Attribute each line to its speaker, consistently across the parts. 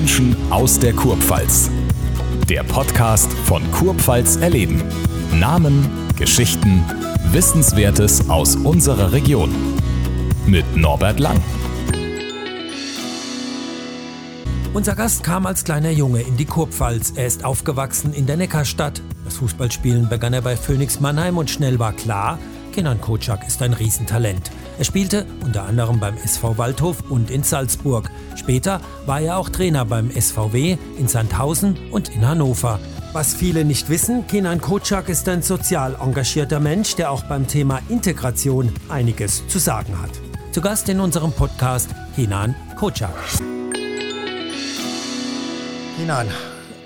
Speaker 1: Menschen aus der Kurpfalz. Der Podcast von Kurpfalz erleben. Namen, Geschichten, Wissenswertes aus unserer Region. Mit Norbert Lang.
Speaker 2: Unser Gast kam als kleiner Junge in die Kurpfalz. Er ist aufgewachsen in der Neckarstadt. Das Fußballspielen begann er bei Phoenix Mannheim und schnell war klar, Kenan Kocak ist ein Riesentalent. Er spielte unter anderem beim SV Waldhof und in Salzburg. Später war er auch Trainer beim SVW in Sandhausen und in Hannover. Was viele nicht wissen, Kenan Kocak ist ein sozial engagierter Mensch, der auch beim Thema Integration einiges zu sagen hat. Zu Gast in unserem Podcast Kenan Kocak. Kenan,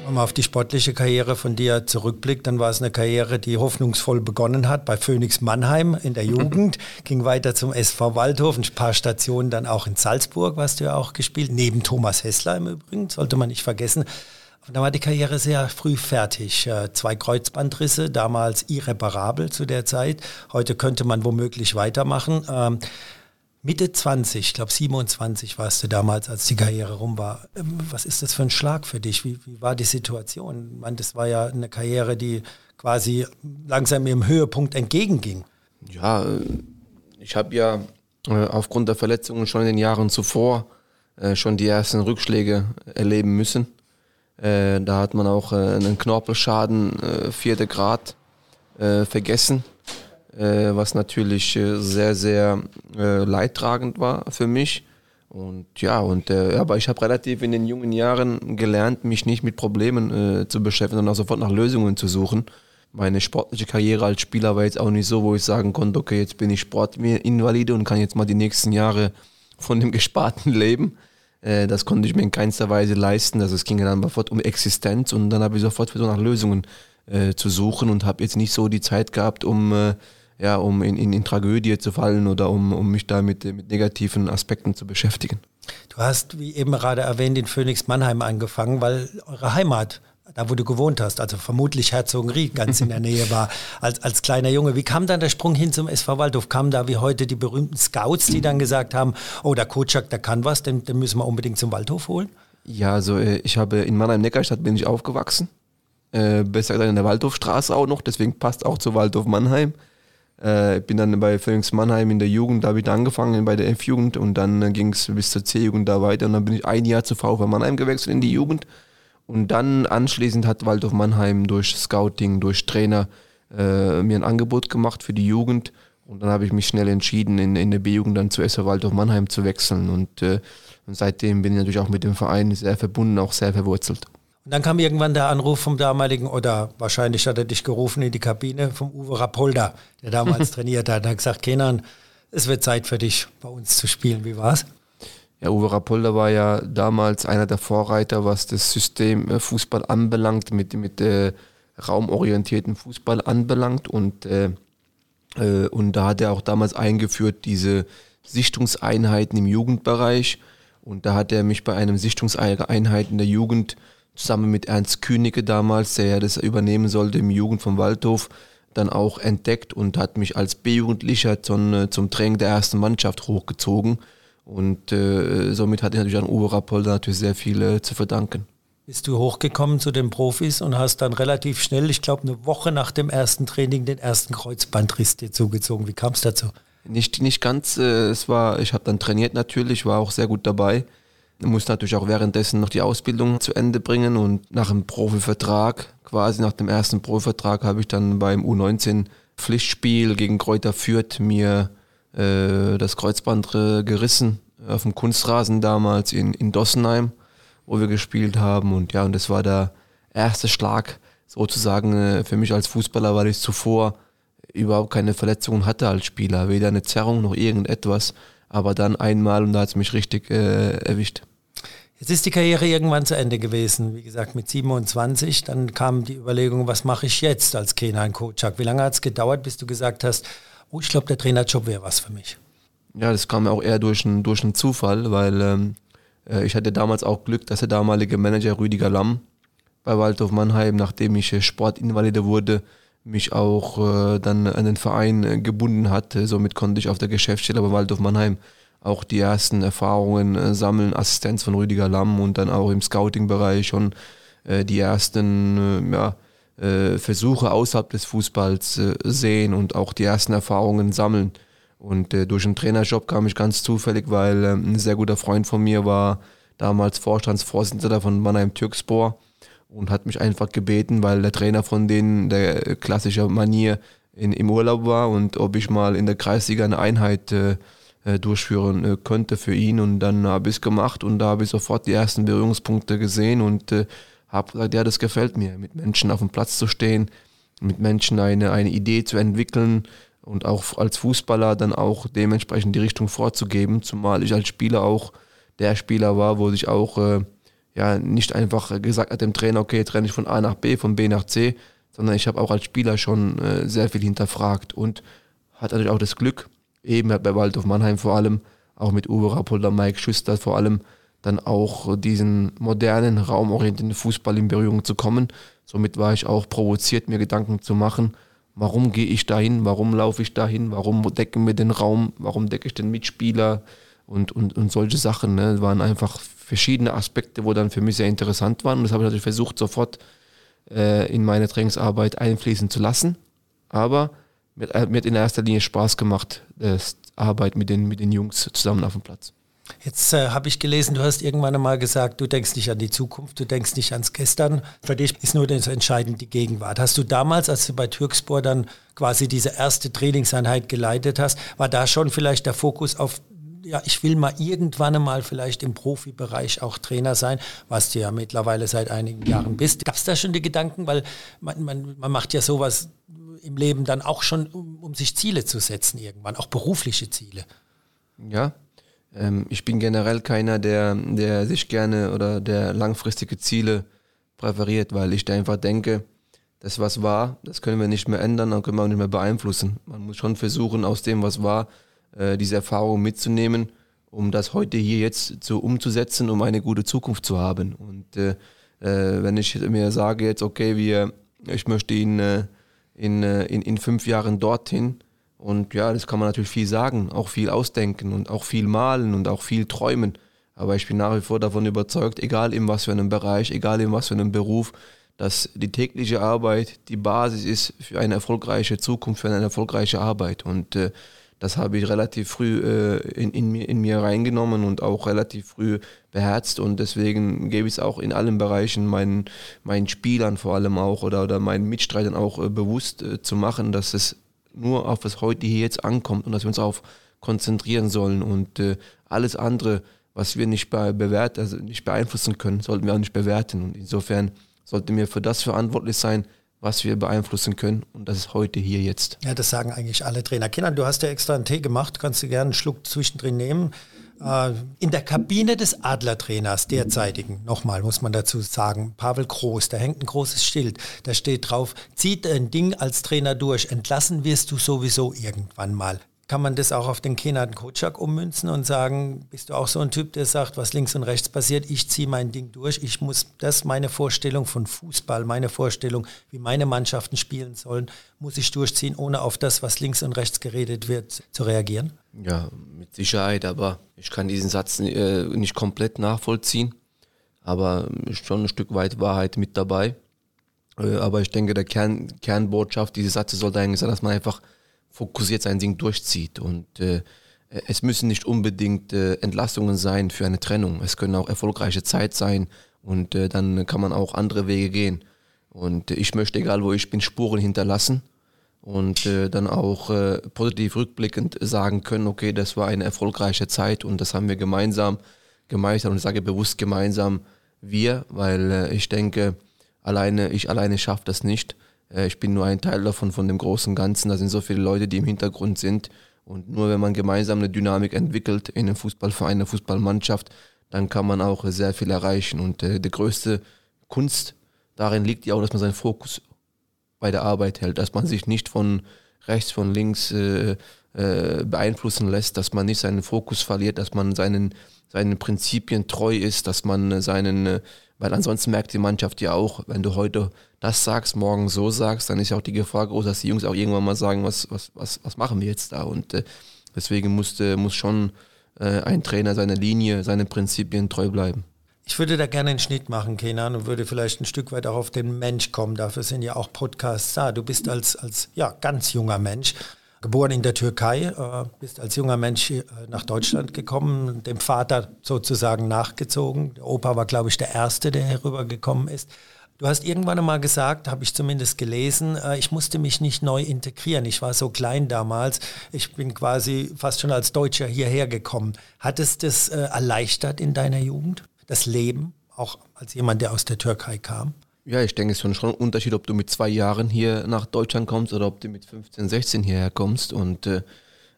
Speaker 2: wenn man auf die sportliche Karriere von dir zurückblickt, dann war es eine Karriere, die hoffnungsvoll begonnen hat bei Phoenix Mannheim in der Jugend, ging weiter zum SV Waldhof, ein paar Stationen dann auch in Salzburg, was du ja auch gespielt, neben Thomas Hessler im Übrigen, sollte man nicht vergessen. Und dann war die Karriere sehr früh fertig. Äh, zwei Kreuzbandrisse, damals irreparabel zu der Zeit. Heute könnte man womöglich weitermachen. Mitte 20, ich glaube 27 warst du damals, als die Karriere rum war. Ähm, was ist das für ein Schlag für dich? Wie, wie war die Situation? Ich meine, das war ja eine Karriere, die quasi langsam ihrem Höhepunkt entgegenging.
Speaker 3: Ja, äh, ich habe ja äh, aufgrund der Verletzungen schon in den Jahren zuvor äh, schon die ersten Rückschläge erleben müssen. Da hat man auch einen Knorpelschaden vierte Grad vergessen was natürlich äh, sehr, sehr äh, leidtragend war für mich. Und ja, und äh, aber ich habe relativ in den jungen Jahren gelernt, mich nicht mit Problemen äh, zu beschäftigen, sondern auch sofort nach Lösungen zu suchen. Meine sportliche Karriere als Spieler war jetzt auch nicht so, wo ich sagen konnte, okay, jetzt bin ich Sportinvalide und kann jetzt mal die nächsten Jahre von dem Gesparten leben. Äh, das konnte ich mir in keinster Weise leisten. Also es ging dann sofort um Existenz und dann habe ich sofort versucht, nach Lösungen äh, zu suchen und habe jetzt nicht so die Zeit gehabt, um äh, ja, um in, in, in Tragödie zu fallen oder um, um mich da mit, mit negativen Aspekten zu beschäftigen.
Speaker 2: Du hast, wie eben gerade erwähnt, in Phoenix Mannheim angefangen, weil eure Heimat, da wo du gewohnt hast, also vermutlich Herzogenried ganz in der Nähe war, als, als kleiner Junge. Wie kam dann der Sprung hin zum SV Waldhof? Kamen da wie heute die berühmten Scouts, die dann gesagt haben, oh, der Kocak, der kann was, den, den müssen wir unbedingt zum Waldhof holen?
Speaker 3: Ja, also äh, ich habe in Mannheim-Neckarstadt bin ich aufgewachsen. Äh, besser gesagt in der Waldhofstraße auch noch, deswegen passt auch zu Waldhof Mannheim. Äh, bin dann bei Phoenix Mannheim in der Jugend, da habe ich angefangen bei der F-Jugend und dann äh, ging es bis zur C-Jugend da weiter und dann bin ich ein Jahr zu VfL Mannheim gewechselt in die Jugend und dann anschließend hat Waldorf Mannheim durch Scouting, durch Trainer äh, mir ein Angebot gemacht für die Jugend und dann habe ich mich schnell entschieden, in, in der B-Jugend dann zu SV Waldorf Mannheim zu wechseln und, äh, und seitdem bin ich natürlich auch mit dem Verein sehr verbunden, auch sehr verwurzelt.
Speaker 2: Und dann kam irgendwann der Anruf vom damaligen, oder wahrscheinlich hat er dich gerufen in die Kabine, vom Uwe Rapolda, der damals trainiert hat. Er hat gesagt, Kenan, es wird Zeit für dich, bei uns zu spielen. Wie war's?
Speaker 3: Ja, Uwe Rapolda war ja damals einer der Vorreiter, was das System äh, Fußball anbelangt, mit, mit äh, raumorientierten Fußball anbelangt. Und, äh, äh, und da hat er auch damals eingeführt, diese Sichtungseinheiten im Jugendbereich. Und da hat er mich bei einem Sichtungseinheit in der Jugend zusammen mit Ernst Künige damals, der ja das übernehmen sollte im Jugend vom Waldhof, dann auch entdeckt und hat mich als B-Jugendlicher zum, äh, zum Training der ersten Mannschaft hochgezogen. Und äh, somit hatte ich natürlich an Uwe Rapolda natürlich sehr viel äh, zu verdanken.
Speaker 2: Bist du hochgekommen zu den Profis und hast dann relativ schnell, ich glaube eine Woche nach dem ersten Training, den ersten Kreuzbandriss dir zugezogen. Wie kam es dazu?
Speaker 3: Nicht, nicht ganz. Äh, es war, ich habe dann trainiert natürlich, war auch sehr gut dabei. Du musst natürlich auch währenddessen noch die Ausbildung zu Ende bringen und nach dem Profivertrag, quasi nach dem ersten Profivertrag, habe ich dann beim U19 Pflichtspiel gegen Kräuter Fürth mir äh, das Kreuzband gerissen auf dem Kunstrasen damals in, in Dossenheim, wo wir gespielt haben. Und ja, und das war der erste Schlag sozusagen äh, für mich als Fußballer, weil ich zuvor überhaupt keine Verletzungen hatte als Spieler, weder eine Zerrung noch irgendetwas aber dann einmal und da hat es mich richtig äh, erwischt.
Speaker 2: Jetzt ist die Karriere irgendwann zu Ende gewesen, wie gesagt mit 27. Dann kam die Überlegung, was mache ich jetzt als Kenan Kocak? Wie lange hat es gedauert, bis du gesagt hast, oh, ich glaube, der Trainerjob wäre was für mich?
Speaker 3: Ja, das kam auch eher durch einen, durch einen Zufall, weil ähm, äh, ich hatte damals auch Glück, dass der damalige Manager Rüdiger Lamm bei Waldhof Mannheim, nachdem ich äh, Sportinvalide wurde, mich auch äh, dann an den Verein äh, gebunden hat. Somit konnte ich auf der Geschäftsstelle bei Waldorf Mannheim auch die ersten Erfahrungen äh, sammeln, Assistenz von Rüdiger Lamm und dann auch im Scouting-Bereich schon äh, die ersten äh, ja, äh, Versuche außerhalb des Fußballs äh, sehen und auch die ersten Erfahrungen sammeln. Und äh, durch einen Trainerjob kam ich ganz zufällig, weil ein sehr guter Freund von mir war damals Vorstandsvorsitzender von Mannheim Türkspor und hat mich einfach gebeten, weil der Trainer von denen der klassische Manier in, im Urlaub war und ob ich mal in der Kreisliga eine Einheit äh, äh durchführen äh, könnte für ihn. Und dann habe ich es gemacht und da habe ich sofort die ersten Berührungspunkte gesehen und äh, habe gesagt, ja, das gefällt mir, mit Menschen auf dem Platz zu stehen, mit Menschen eine, eine Idee zu entwickeln und auch als Fußballer dann auch dementsprechend die Richtung vorzugeben, zumal ich als Spieler auch der Spieler war, wo sich auch äh, ja nicht einfach gesagt hat dem Trainer, okay, jetzt renne ich von A nach B, von B nach C, sondern ich habe auch als Spieler schon äh, sehr viel hinterfragt und hatte natürlich auch das Glück, eben bei Waldorf Mannheim vor allem, auch mit Uwe Rapolder, Mike Schüster vor allem, dann auch diesen modernen, raumorientierten Fußball in Berührung zu kommen. Somit war ich auch provoziert, mir Gedanken zu machen, warum gehe ich dahin, warum laufe ich dahin, warum decken wir den Raum, warum decke ich den Mitspieler und, und, und solche Sachen. Ne? waren einfach verschiedene Aspekte, wo dann für mich sehr interessant waren. Und das habe ich natürlich versucht, sofort äh, in meine Trainingsarbeit einfließen zu lassen. Aber mir, hat in erster Linie Spaß gemacht, das Arbeit mit den, mit den Jungs zusammen auf dem Platz.
Speaker 2: Jetzt äh, habe ich gelesen, du hast irgendwann einmal gesagt, du denkst nicht an die Zukunft, du denkst nicht ans Gestern. Für dich ist nur das entscheidend die Gegenwart. Hast du damals, als du bei Türkspor dann quasi diese erste Trainingseinheit geleitet hast, war da schon vielleicht der Fokus auf, ja, ich will mal irgendwann einmal vielleicht im Profibereich auch Trainer sein, was du ja mittlerweile seit einigen Jahren bist. Gab es da schon die Gedanken, weil man, man, man macht ja sowas im Leben dann auch schon, um, um sich Ziele zu setzen irgendwann, auch berufliche Ziele.
Speaker 3: Ja, ähm, ich bin generell keiner, der, der sich gerne oder der langfristige Ziele präferiert, weil ich einfach denke, das was war, das können wir nicht mehr ändern, dann können wir auch nicht mehr beeinflussen. Man muss schon versuchen, aus dem, was war, äh, diese Erfahrung mitzunehmen, um das heute hier jetzt zu umzusetzen, um eine gute Zukunft zu haben. Und äh, äh wenn ich mir sage jetzt, okay, wir, ich möchte ihn äh, in, äh, in, in fünf Jahren dorthin, und ja, das kann man natürlich viel sagen, auch viel ausdenken und auch viel malen und auch viel träumen. Aber ich bin nach wie vor davon überzeugt, egal in was für einem Bereich, egal in was für einem Beruf, dass die tägliche Arbeit die Basis ist für eine erfolgreiche Zukunft, für eine erfolgreiche Arbeit. Und äh, das habe ich relativ früh äh, in, in, mir, in mir reingenommen und auch relativ früh beherzt. Und deswegen gebe ich es auch in allen Bereichen meinen, meinen Spielern vor allem auch oder, oder meinen Mitstreitern auch äh, bewusst äh, zu machen, dass es nur auf das heute hier jetzt ankommt und dass wir uns auf konzentrieren sollen und äh, alles andere, was wir nicht, be bewert, also nicht beeinflussen können, sollten wir auch nicht bewerten. Und insofern sollten wir für das verantwortlich sein, was wir beeinflussen können. Und das ist heute hier jetzt.
Speaker 2: Ja, das sagen eigentlich alle Trainer. Kinder, du hast ja extra einen Tee gemacht, kannst du gerne einen Schluck zwischendrin nehmen. Äh, in der Kabine des Adlertrainers, derzeitigen, nochmal muss man dazu sagen, Pavel Groß, da hängt ein großes Schild, da steht drauf, zieht ein Ding als Trainer durch, entlassen wirst du sowieso irgendwann mal. Kann man das auch auf den Kenan Kocak ummünzen und sagen, bist du auch so ein Typ, der sagt, was links und rechts passiert, ich ziehe mein Ding durch, ich muss das, meine Vorstellung von Fußball, meine Vorstellung, wie meine Mannschaften spielen sollen, muss ich durchziehen, ohne auf das, was links und rechts geredet wird, zu reagieren?
Speaker 3: Ja, mit Sicherheit, aber ich kann diesen Satz äh, nicht komplett nachvollziehen, aber schon ein Stück weit Wahrheit mit dabei. Äh, aber ich denke, der Kern, Kernbotschaft dieses Satzes sollte eigentlich sein, dass man einfach fokussiert sein Ding durchzieht. Und äh, es müssen nicht unbedingt äh, Entlastungen sein für eine Trennung. Es können auch erfolgreiche Zeit sein und äh, dann kann man auch andere Wege gehen. Und ich möchte, egal wo ich bin, Spuren hinterlassen und äh, dann auch äh, positiv rückblickend sagen können, okay, das war eine erfolgreiche Zeit und das haben wir gemeinsam gemeistert und ich sage bewusst gemeinsam wir, weil äh, ich denke, alleine, ich alleine schaffe das nicht. Äh, ich bin nur ein Teil davon, von dem großen Ganzen. Da sind so viele Leute, die im Hintergrund sind. Und nur wenn man gemeinsam eine Dynamik entwickelt in einem Fußballverein, einer Fußballmannschaft, dann kann man auch sehr viel erreichen. Und äh, die größte Kunst darin liegt ja auch, dass man seinen Fokus bei der Arbeit hält, dass man sich nicht von rechts, von links äh, äh, beeinflussen lässt, dass man nicht seinen Fokus verliert, dass man seinen, seinen Prinzipien treu ist, dass man seinen äh, weil ansonsten merkt die Mannschaft ja auch, wenn du heute das sagst, morgen so sagst, dann ist ja auch die Gefahr groß, dass die Jungs auch irgendwann mal sagen, was, was, was, was machen wir jetzt da? Und äh, deswegen musste, muss schon äh, ein Trainer seiner Linie, seinen Prinzipien treu bleiben.
Speaker 2: Ich würde da gerne einen Schnitt machen, Kenan, und würde vielleicht ein Stück weit auch auf den Mensch kommen. Dafür sind ja auch Podcasts da. Du bist als, als ja, ganz junger Mensch, geboren in der Türkei, äh, bist als junger Mensch äh, nach Deutschland gekommen, dem Vater sozusagen nachgezogen. Der Opa war, glaube ich, der Erste, der herübergekommen ist. Du hast irgendwann einmal gesagt, habe ich zumindest gelesen, äh, ich musste mich nicht neu integrieren. Ich war so klein damals. Ich bin quasi fast schon als Deutscher hierher gekommen. Hat es das äh, erleichtert in deiner Jugend? das Leben, auch als jemand, der aus der Türkei kam?
Speaker 3: Ja, ich denke, es ist schon ein Unterschied, ob du mit zwei Jahren hier nach Deutschland kommst oder ob du mit 15, 16 hierher kommst. Und äh,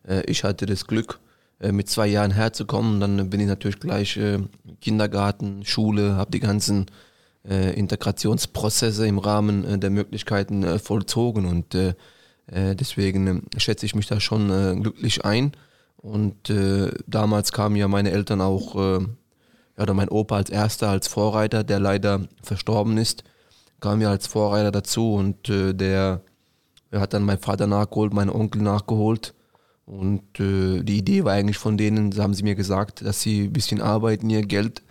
Speaker 3: äh, ich hatte das Glück, äh, mit zwei Jahren herzukommen. Dann bin ich natürlich gleich äh, Kindergarten, Schule, habe die ganzen äh, Integrationsprozesse im Rahmen äh, der Möglichkeiten vollzogen. Und deswegen schätze ich mich da schon glücklich ein. Und damals kamen ja meine Eltern auch oder mein Opa als erster, als Vorreiter, der leider verstorben ist, kam ja als Vorreiter dazu und äh, der, hat dann meinen Vater nachgeholt, meinen Onkel nachgeholt. Und äh, die Idee war eigentlich von denen, haben sie mir gesagt, dass sie ein bisschen arbeiten, ihr Geld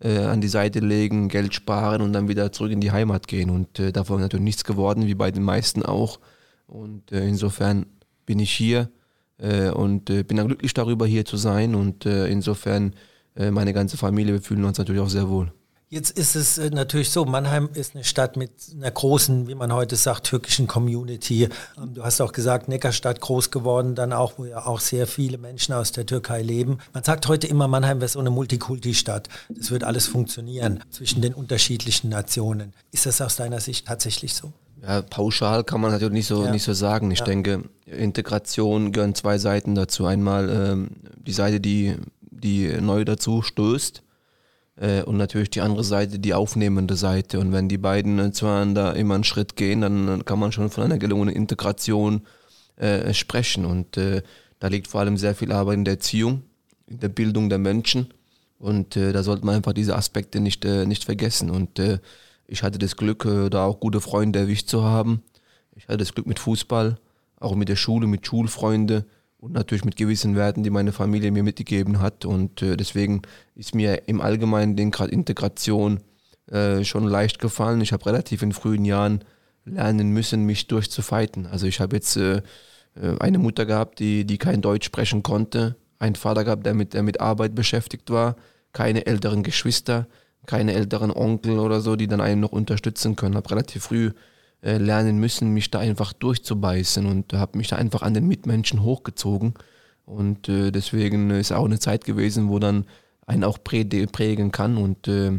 Speaker 3: äh, an die Seite legen, Geld sparen und dann wieder zurück in die Heimat gehen. Und äh, davon ist natürlich nichts geworden, wie bei den meisten auch. Und äh, insofern bin ich hier äh, und äh, bin dann glücklich darüber, hier zu sein. Und insofern meine ganze Familie, wir fühlen uns natürlich auch sehr wohl.
Speaker 2: Jetzt ist es äh, natürlich so, Mannheim ist eine Stadt mit einer großen, wie man heute sagt, türkischen Community. Ähm, du hast auch gesagt, Neckarstadt groß geworden, dann auch, wo ja auch sehr viele Menschen aus der Türkei leben. Man sagt heute immer, Mannheim wäre so eine Multikulti-Stadt. Das wird alles funktionieren zwischen den unterschiedlichen Nationen. Ist das aus deiner Sicht tatsächlich so?
Speaker 3: Ja, pauschal kann man natürlich nicht so, ja. nicht so sagen. Ich ja. denke, Integration gehören zwei Seiten dazu. Einmal ähm, die Seite, die die neu dazu stößt und natürlich die andere Seite, die aufnehmende Seite. Und wenn die beiden äh, zueinander immer einen Schritt gehen, dann kann man schon von einer gelungenen Integration äh, sprechen. Und äh, da liegt vor allem sehr viel Arbeit in der Erziehung, in der Bildung der Menschen. Und äh, da sollte man einfach diese Aspekte nicht, äh, nicht vergessen. Und ich hatte das Glück, da auch gute Freunde erwischt zu haben. Ich hatte das Glück mit Fußball, auch mit der Schule, mit Schulfreunden und natürlich mit gewissen Werten, die meine Familie mir mitgegeben hat. Und äh, deswegen ist mir im Allgemeinen den Grad Integration äh, schon leicht gefallen. Ich habe relativ in frühen Jahren lernen müssen, mich durchzufeiten. Also ich habe jetzt äh, äh, eine Mutter gehabt, die, die kein Deutsch sprechen konnte, einen Vater gehabt, der mit, der mit Arbeit beschäftigt war, keine älteren Geschwister, keine älteren Onkel oder so, die dann einen noch unterstützen können. Habe relativ früh lernen müssen, mich da einfach durchzubeißen und habe mich da einfach an den Mitmenschen hochgezogen. Und äh, deswegen ist auch eine Zeit gewesen, wo dann einen auch prägen kann. Und äh,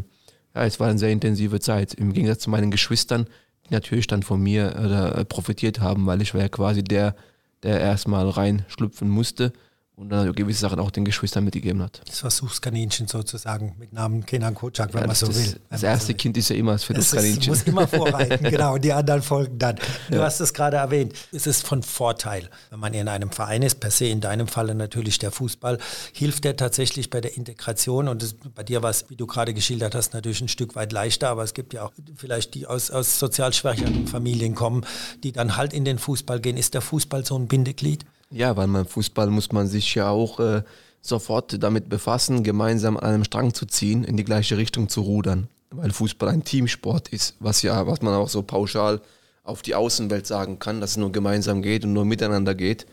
Speaker 3: ja, es war eine sehr intensive Zeit. Im Gegensatz zu meinen Geschwistern, die natürlich dann von mir äh, profitiert haben, weil ich war ja quasi der, der erstmal reinschlüpfen musste und dann gewisse Sachen auch den Geschwistern mitgegeben hat.
Speaker 2: Das Versuchskaninchen sozusagen mit Namen Kenan Kocak, wenn ja, man so
Speaker 3: das,
Speaker 2: will.
Speaker 3: Das erste so Kind ist ja immer das
Speaker 2: Versuchskaninchen. Es muss immer vorreiten, genau, und die anderen folgen dann. Du ja. hast es gerade erwähnt. Es ist von Vorteil, wenn man in einem Verein ist, per se in deinem Falle natürlich der Fußball, hilft der tatsächlich bei der Integration und das, bei dir war es, wie du gerade geschildert hast, natürlich ein Stück weit leichter, aber es gibt ja auch vielleicht die aus, aus sozial schwächeren Familien kommen, die dann halt in den Fußball gehen. Ist der Fußball so ein Bindeglied?
Speaker 3: Ja, weil beim Fußball muss man sich ja auch äh, sofort damit befassen, gemeinsam an einem Strang zu ziehen, in die gleiche Richtung zu rudern. Weil Fußball ein Teamsport ist, was ja, was man auch so pauschal auf die Außenwelt sagen kann, dass es nur gemeinsam geht und nur miteinander geht.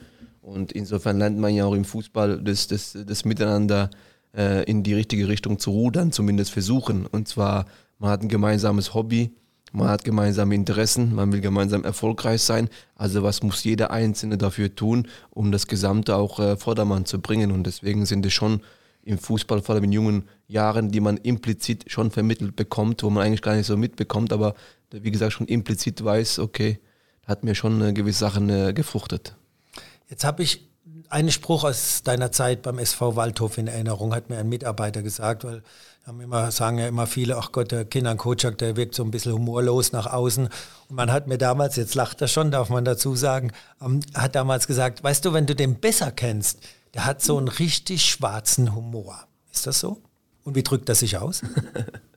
Speaker 3: Und insofern lernt man ja auch im Fußball das, das, das Miteinander äh, in die richtige Richtung zu rudern, zumindest versuchen. Und zwar, man hat ein gemeinsames Hobby, man hat gemeinsame Interessen, man will gemeinsam erfolgreich sein. Also was muss jeder Einzelne dafür tun, um das Gesamte auch äh, Vordermann zu bringen. Und deswegen sind es schon im Fußball, vor allem in jungen Jahren, die man implizit schon vermittelt bekommt, wo man eigentlich gar nicht so mitbekommt, aber wie gesagt schon implizit weiß, okay, hat mir schon äh, gewisse Sachen äh, gefruchtet.
Speaker 2: Jetzt habe ich einen Spruch aus deiner Zeit beim SV Waldhof in Erinnerung, hat mir ein Mitarbeiter gesagt, weil haben immer, sagen ja immer viele, ach Gott, der Kinan Kocak, der wirkt so ein bisschen humorlos nach außen. Und man hat mir damals, jetzt lacht er schon, darf man dazu sagen, ähm, hat damals gesagt, weißt du, wenn du den besser kennst, der hat so einen richtig schwarzen Humor. Ist das so? Und wie drückt er sich aus?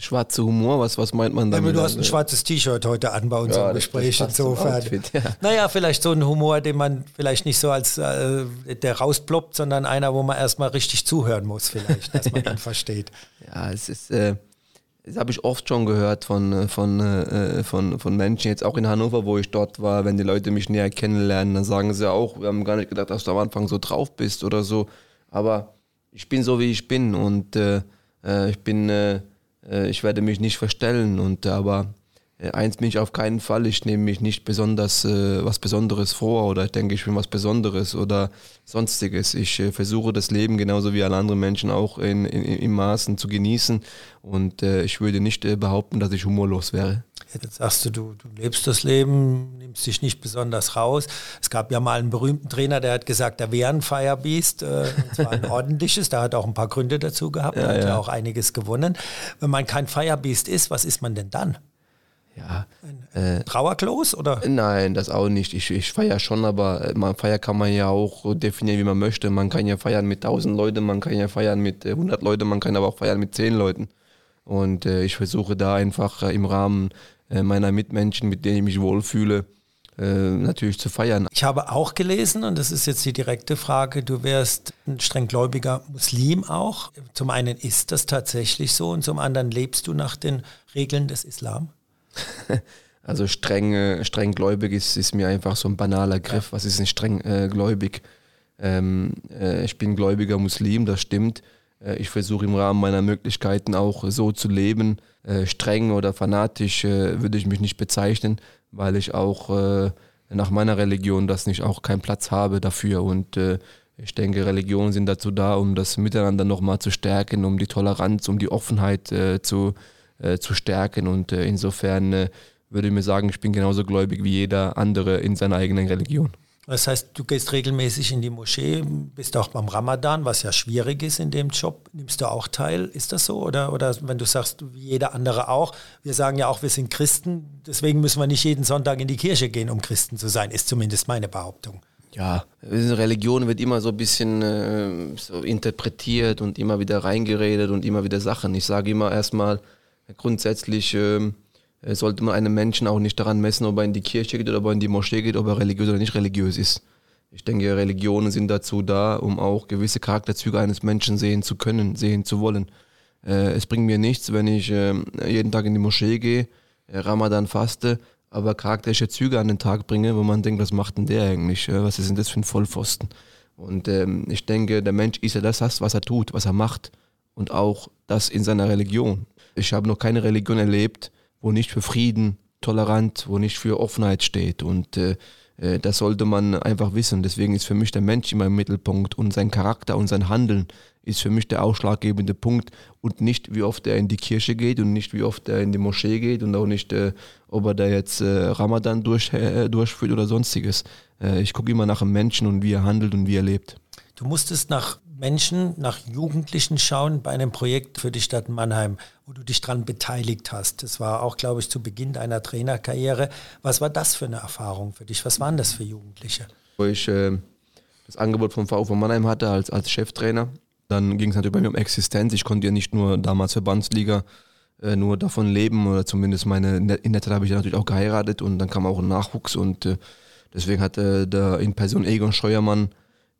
Speaker 3: schwarze Humor, was, was meint man
Speaker 2: damit?
Speaker 3: Ja,
Speaker 2: du hast ein schwarzes T-Shirt heute an bei unserem ja, Gespräch insofern. Outfit, ja. Naja, vielleicht so ein Humor, den man vielleicht nicht so als äh, der rausploppt, sondern einer, wo man erstmal richtig zuhören muss, vielleicht, dass man dann versteht.
Speaker 3: Ja, es ist, äh, das habe ich oft schon gehört von, äh, von, äh, von, von Menschen, jetzt auch in Hannover, wo ich dort war, wenn die Leute mich näher kennenlernen, dann sagen sie auch, wir haben gar nicht gedacht, dass du am Anfang so drauf bist oder so. Aber ich bin so, wie ich bin und äh, äh ich bin ich werde mich nicht verstellen und aber äh, eins bin ich auf keinen Fall, ich nehme mich nicht besonders äh, was Besonderes vor oder ich denke, ich bin was Besonderes oder sonstiges. Ich äh, versuche das Leben genauso wie alle anderen Menschen auch in, in, in Maßen zu genießen und äh, ich würde nicht äh, behaupten, dass ich humorlos wäre.
Speaker 2: Jetzt sagst du, du, du lebst das Leben, nimmst dich nicht besonders raus. Es gab ja mal einen berühmten Trainer, der hat gesagt, er wäre ein Firebeast, äh, und zwar ein ordentliches. Der hat auch ein paar Gründe dazu gehabt, ja, hat ja. auch einiges gewonnen. Wenn man kein Firebeast ist, was ist man denn dann?
Speaker 3: Ja.
Speaker 2: Äh, Trauerklos oder?
Speaker 3: Nein, das auch nicht. Ich, ich feiere schon, aber äh, man feiern kann man ja auch definieren, wie man möchte. Man kann ja feiern mit 1000 Leuten, man kann ja feiern mit 100 äh, Leuten, man kann aber auch feiern mit 10 Leuten. Und äh, ich versuche da einfach äh, im Rahmen meiner Mitmenschen, mit denen ich mich wohlfühle, natürlich zu feiern.
Speaker 2: Ich habe auch gelesen, und das ist jetzt die direkte Frage, du wärst ein strenggläubiger Muslim auch. Zum einen ist das tatsächlich so und zum anderen lebst du nach den Regeln des Islam?
Speaker 3: Also streng, streng gläubig ist, ist mir einfach so ein banaler Griff. Ja. Was ist denn streng äh, gläubig? Ähm, äh, ich bin gläubiger Muslim, das stimmt. Äh, ich versuche im Rahmen meiner Möglichkeiten auch so zu leben. Äh, streng oder fanatisch äh, würde ich mich nicht bezeichnen, weil ich auch nach meiner Religion das nicht auch keinen Platz habe dafür. Und ich denke, Religionen sind dazu da, um das Miteinander nochmal zu stärken, um die Toleranz, um die Offenheit zu, zu stärken. Und insofern würde ich mir sagen, ich bin genauso gläubig wie jeder andere in seiner eigenen Religion.
Speaker 2: Das heißt, du gehst regelmäßig in die Moschee, bist auch beim Ramadan, was ja schwierig ist in dem Job. Nimmst du auch teil? Ist das so? Oder, oder wenn du sagst, wie jeder andere auch, wir sagen ja auch, wir sind Christen, deswegen müssen wir nicht jeden Sonntag in die Kirche gehen, um Christen zu sein, ist zumindest meine Behauptung.
Speaker 3: Ja, Religion wird immer so ein bisschen äh, so interpretiert und immer wieder reingeredet und immer wieder Sachen. Ich sage immer erstmal grundsätzlich, äh, äh, sollte man einem Menschen auch nicht daran messen, ob er in die Kirche geht oder ob er in die Moschee geht, ob er religiös oder nicht religiös ist. Ich denke, Religionen sind dazu da, um auch gewisse Charakterzüge eines Menschen sehen zu können, sehen zu wollen. Äh, es bringt mir nichts, wenn ich äh, jeden Tag in die Moschee gehe, Ramadan faste, aber charakterische Züge an den Tag bringe, wo man denkt, was macht denn der eigentlich? Was ist denn das für ein Vollpfosten? Und ähm, ich denke, der Mensch ist ja das, was er tut, was er macht und auch das in seiner Religion. Ich habe noch keine Religion erlebt, wo nicht für Frieden, tolerant, wo nicht für Offenheit steht. Und äh, äh, das sollte man einfach wissen. Deswegen ist für mich der Mensch immer im Mittelpunkt und sein Charakter und sein Handeln ist für mich der ausschlaggebende Punkt und nicht, wie oft er in die Kirche geht und nicht, wie oft er in die Moschee geht und auch nicht, äh, ob er da jetzt äh, Ramadan durch, äh, durchführt oder sonstiges. Äh, ich gucke immer nach dem Menschen und wie er handelt und wie er lebt.
Speaker 2: Du musstest nach Menschen, nach Jugendlichen schauen bei einem Projekt für die Stadt Mannheim, wo du dich daran beteiligt hast. Das war auch, glaube ich, zu Beginn deiner Trainerkarriere. Was war das für eine Erfahrung für dich? Was waren das für Jugendliche?
Speaker 3: Wo ich äh, das Angebot vom VfB Mannheim hatte als, als Cheftrainer, dann ging es natürlich bei mir um Existenz. Ich konnte ja nicht nur damals Verbandsliga äh, nur davon leben oder zumindest meine, in der Zeit habe ich natürlich auch geheiratet und dann kam auch ein Nachwuchs und äh, deswegen hatte der in Person Egon Scheuermann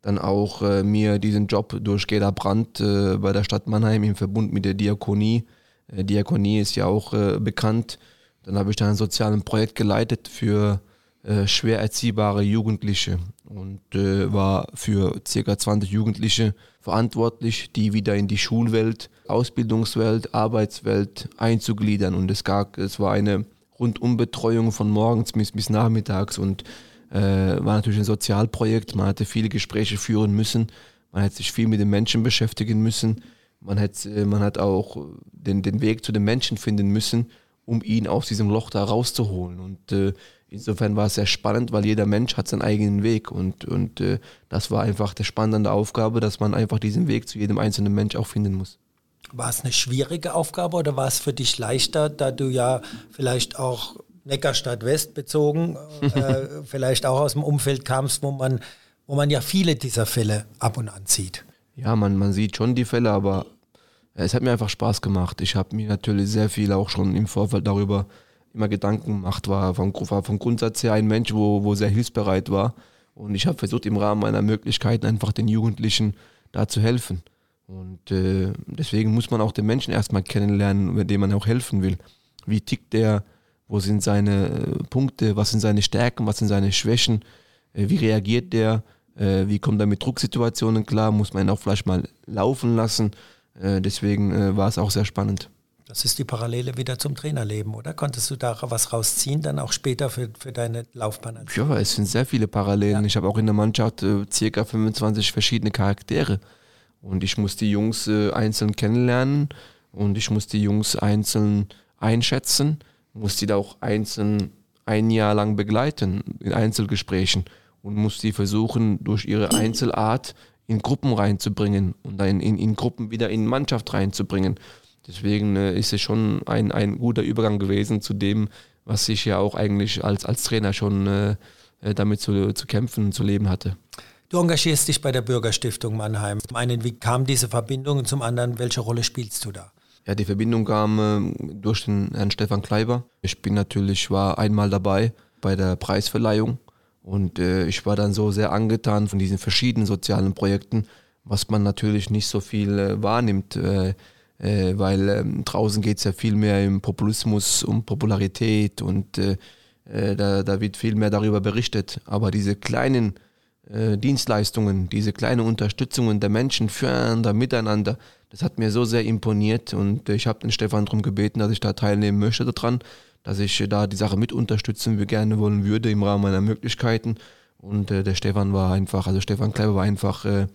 Speaker 3: dann auch äh, mir diesen Job durch Geda Brandt äh, bei der Stadt Mannheim im Verbund mit der Diakonie. Äh, Diakonie ist ja auch äh, bekannt. Dann habe ich dann ein soziales Projekt geleitet für äh, schwer erziehbare Jugendliche und äh, war für ca. 20 Jugendliche verantwortlich, die wieder in die Schulwelt, Ausbildungswelt, Arbeitswelt einzugliedern. Und es gab, es war eine Rundumbetreuung von morgens bis, bis nachmittags und äh, war natürlich ein Sozialprojekt. Man hatte viele Gespräche führen müssen. Man hat sich viel mit den Menschen beschäftigen müssen. Man hat, äh, man hat auch den, den Weg zu den Menschen finden müssen, um ihn aus diesem Loch da rauszuholen. Und äh, insofern war es sehr spannend, weil jeder Mensch hat seinen eigenen Weg. Und, und äh, das war einfach der spannende Aufgabe, dass man einfach diesen Weg zu jedem einzelnen Mensch auch finden muss.
Speaker 2: War es eine schwierige Aufgabe oder war es für dich leichter, da du ja vielleicht auch Neckarstadt West bezogen, äh, vielleicht auch aus dem Umfeld kamst, wo man, wo man ja viele dieser Fälle ab und an sieht.
Speaker 3: Ja, man, man sieht schon die Fälle, aber es hat mir einfach Spaß gemacht. Ich habe mir natürlich sehr viel auch schon im Vorfeld darüber immer Gedanken gemacht, war vom, war vom Grundsatz her ein Mensch, wo, wo sehr hilfsbereit war. Und ich habe versucht, im Rahmen meiner Möglichkeiten einfach den Jugendlichen da zu helfen. Und äh, deswegen muss man auch den Menschen erstmal kennenlernen, mit dem man auch helfen will. Wie tickt der? Wo sind seine äh, Punkte? Was sind seine Stärken? Was sind seine Schwächen? Äh, wie reagiert der? Äh, wie kommt er mit Drucksituationen klar? Muss man ihn auch vielleicht mal laufen lassen? Deswegen war es auch sehr spannend.
Speaker 2: Das ist die Parallele wieder zum Trainerleben, oder? Konntest du da was rausziehen, dann auch später für, für deine Laufbahn?
Speaker 3: Ja, es sind sehr viele Parallelen. Ja. Ich habe auch in der Mannschaft äh, circa 25 verschiedene Charaktere. Und ich muss die Jungs äh, einzeln kennenlernen und ich muss die Jungs einzeln einschätzen, muss die da auch einzeln ein Jahr lang begleiten in Einzelgesprächen und muss die versuchen, durch ihre Einzelart in Gruppen reinzubringen und dann in, in Gruppen wieder in Mannschaft reinzubringen. Deswegen äh, ist es schon ein, ein guter Übergang gewesen zu dem, was ich ja auch eigentlich als, als Trainer schon äh, äh damit zu, zu kämpfen, zu leben hatte.
Speaker 2: Du engagierst dich bei der Bürgerstiftung Mannheim. Zum einen, wie kam diese Verbindung und zum anderen, welche Rolle spielst du da?
Speaker 3: Ja, die Verbindung kam äh, durch den Herrn Stefan Kleiber. Ich bin natürlich, war einmal dabei bei der Preisverleihung und äh, ich war dann so sehr angetan von diesen verschiedenen sozialen Projekten, was man natürlich nicht so viel äh, wahrnimmt, äh, äh, weil ähm, draußen geht es ja viel mehr im Populismus, um Popularität und äh, da, da wird viel mehr darüber berichtet. Aber diese kleinen äh, Dienstleistungen, diese kleinen Unterstützungen der Menschen füreinander, miteinander, das hat mir so sehr imponiert und ich habe den Stefan darum gebeten, dass ich da teilnehmen möchte daran, dass ich da die Sache mit unterstützen wir gerne wollen würde im Rahmen meiner Möglichkeiten. Und äh, der Stefan war einfach, also Stefan Kleiber war einfach äh,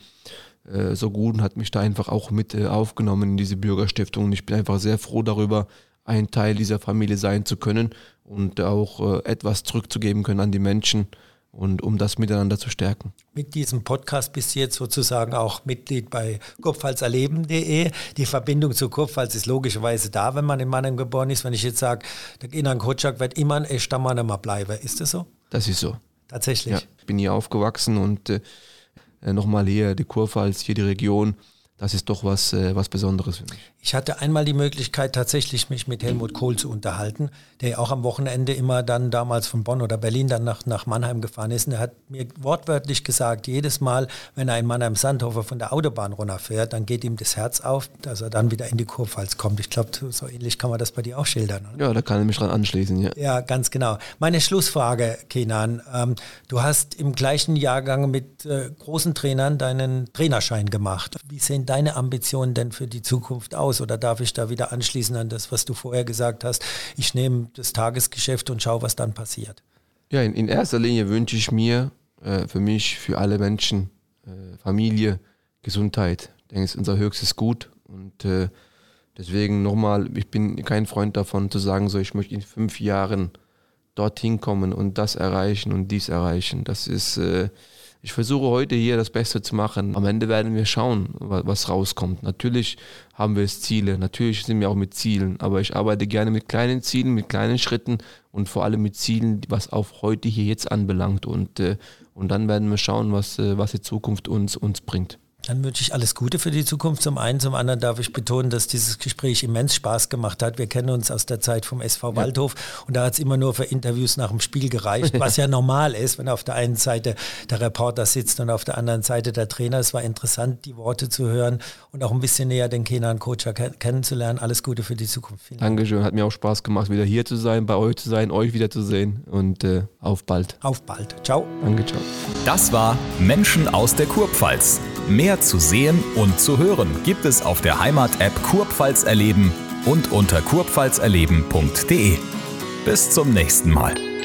Speaker 3: äh, so gut und hat mich da einfach auch mit äh, aufgenommen in diese Bürgerstiftung. Und ich bin einfach sehr froh darüber, ein Teil dieser Familie sein zu können und auch äh, etwas zurückzugeben können an die Menschen und um das miteinander zu stärken.
Speaker 2: Mit diesem Podcast bist du jetzt sozusagen auch Mitglied bei kurpfalzerleben.de. Die Verbindung zu Kurpfalz ist logischerweise da, wenn man in Mannheim geboren ist. Wenn ich jetzt sage, der Inan Kotschak wird immer ein echter Mannheimer bleiben. Ist das so?
Speaker 3: Das ist so.
Speaker 2: Tatsächlich. Ja,
Speaker 3: ich bin hier aufgewachsen und äh, nochmal hier die Kurpfalz, hier die Region das ist doch was, äh, was Besonderes für mich.
Speaker 2: Ich hatte einmal die Möglichkeit, tatsächlich mich mit Helmut Kohl zu unterhalten, der auch am Wochenende immer dann damals von Bonn oder Berlin dann nach, nach Mannheim gefahren ist. Und er hat mir wortwörtlich gesagt, jedes Mal, wenn er in Mannheim-Sandhofer von der Autobahn runterfährt, dann geht ihm das Herz auf, dass er dann wieder in die Kurpfalz kommt. Ich glaube, so ähnlich kann man das bei dir auch schildern.
Speaker 3: Oder? Ja, da kann ich mich dran anschließen, ja.
Speaker 2: Ja, ganz genau. Meine Schlussfrage, Kenan. Ähm, du hast im gleichen Jahrgang mit äh, großen Trainern deinen Trainerschein gemacht. Wie sehen deine Ambitionen denn für die Zukunft aus? Oder darf ich da wieder anschließen an das, was du vorher gesagt hast? Ich nehme das Tagesgeschäft und schaue, was dann passiert.
Speaker 3: Ja, in, in erster Linie wünsche ich mir äh, für mich, für alle Menschen, äh, Familie, Gesundheit. Ich denke, es ist unser höchstes Gut. Und äh, deswegen nochmal, ich bin kein Freund davon zu sagen, so ich möchte in fünf Jahren dorthin kommen und das erreichen und dies erreichen. Das ist äh, ich versuche heute hier das Beste zu machen. Am Ende werden wir schauen, was rauskommt. Natürlich haben wir es Ziele, natürlich sind wir auch mit Zielen, aber ich arbeite gerne mit kleinen Zielen, mit kleinen Schritten und vor allem mit Zielen, was auf heute hier jetzt anbelangt. Und, äh, und dann werden wir schauen, was, äh, was die Zukunft uns, uns bringt.
Speaker 2: Dann wünsche ich alles Gute für die Zukunft. Zum einen, zum anderen darf ich betonen, dass dieses Gespräch immens Spaß gemacht hat. Wir kennen uns aus der Zeit vom SV ja. Waldhof und da hat es immer nur für Interviews nach dem Spiel gereicht, was ja normal ist, wenn auf der einen Seite der Reporter sitzt und auf der anderen Seite der Trainer. Es war interessant, die Worte zu hören und auch ein bisschen näher den Kenan Coacher kennenzulernen. Alles Gute für die Zukunft.
Speaker 3: Vielen Dankeschön, hat mir auch Spaß gemacht, wieder hier zu sein, bei euch zu sein, euch wieder zu sehen und äh, auf bald.
Speaker 2: Auf bald. Ciao.
Speaker 3: Danke, ciao.
Speaker 1: Das war Menschen aus der Kurpfalz. Mehr zu sehen und zu hören gibt es auf der Heimat-App Kurpfalz erleben und unter kurpfalzerleben.de. Bis zum nächsten Mal.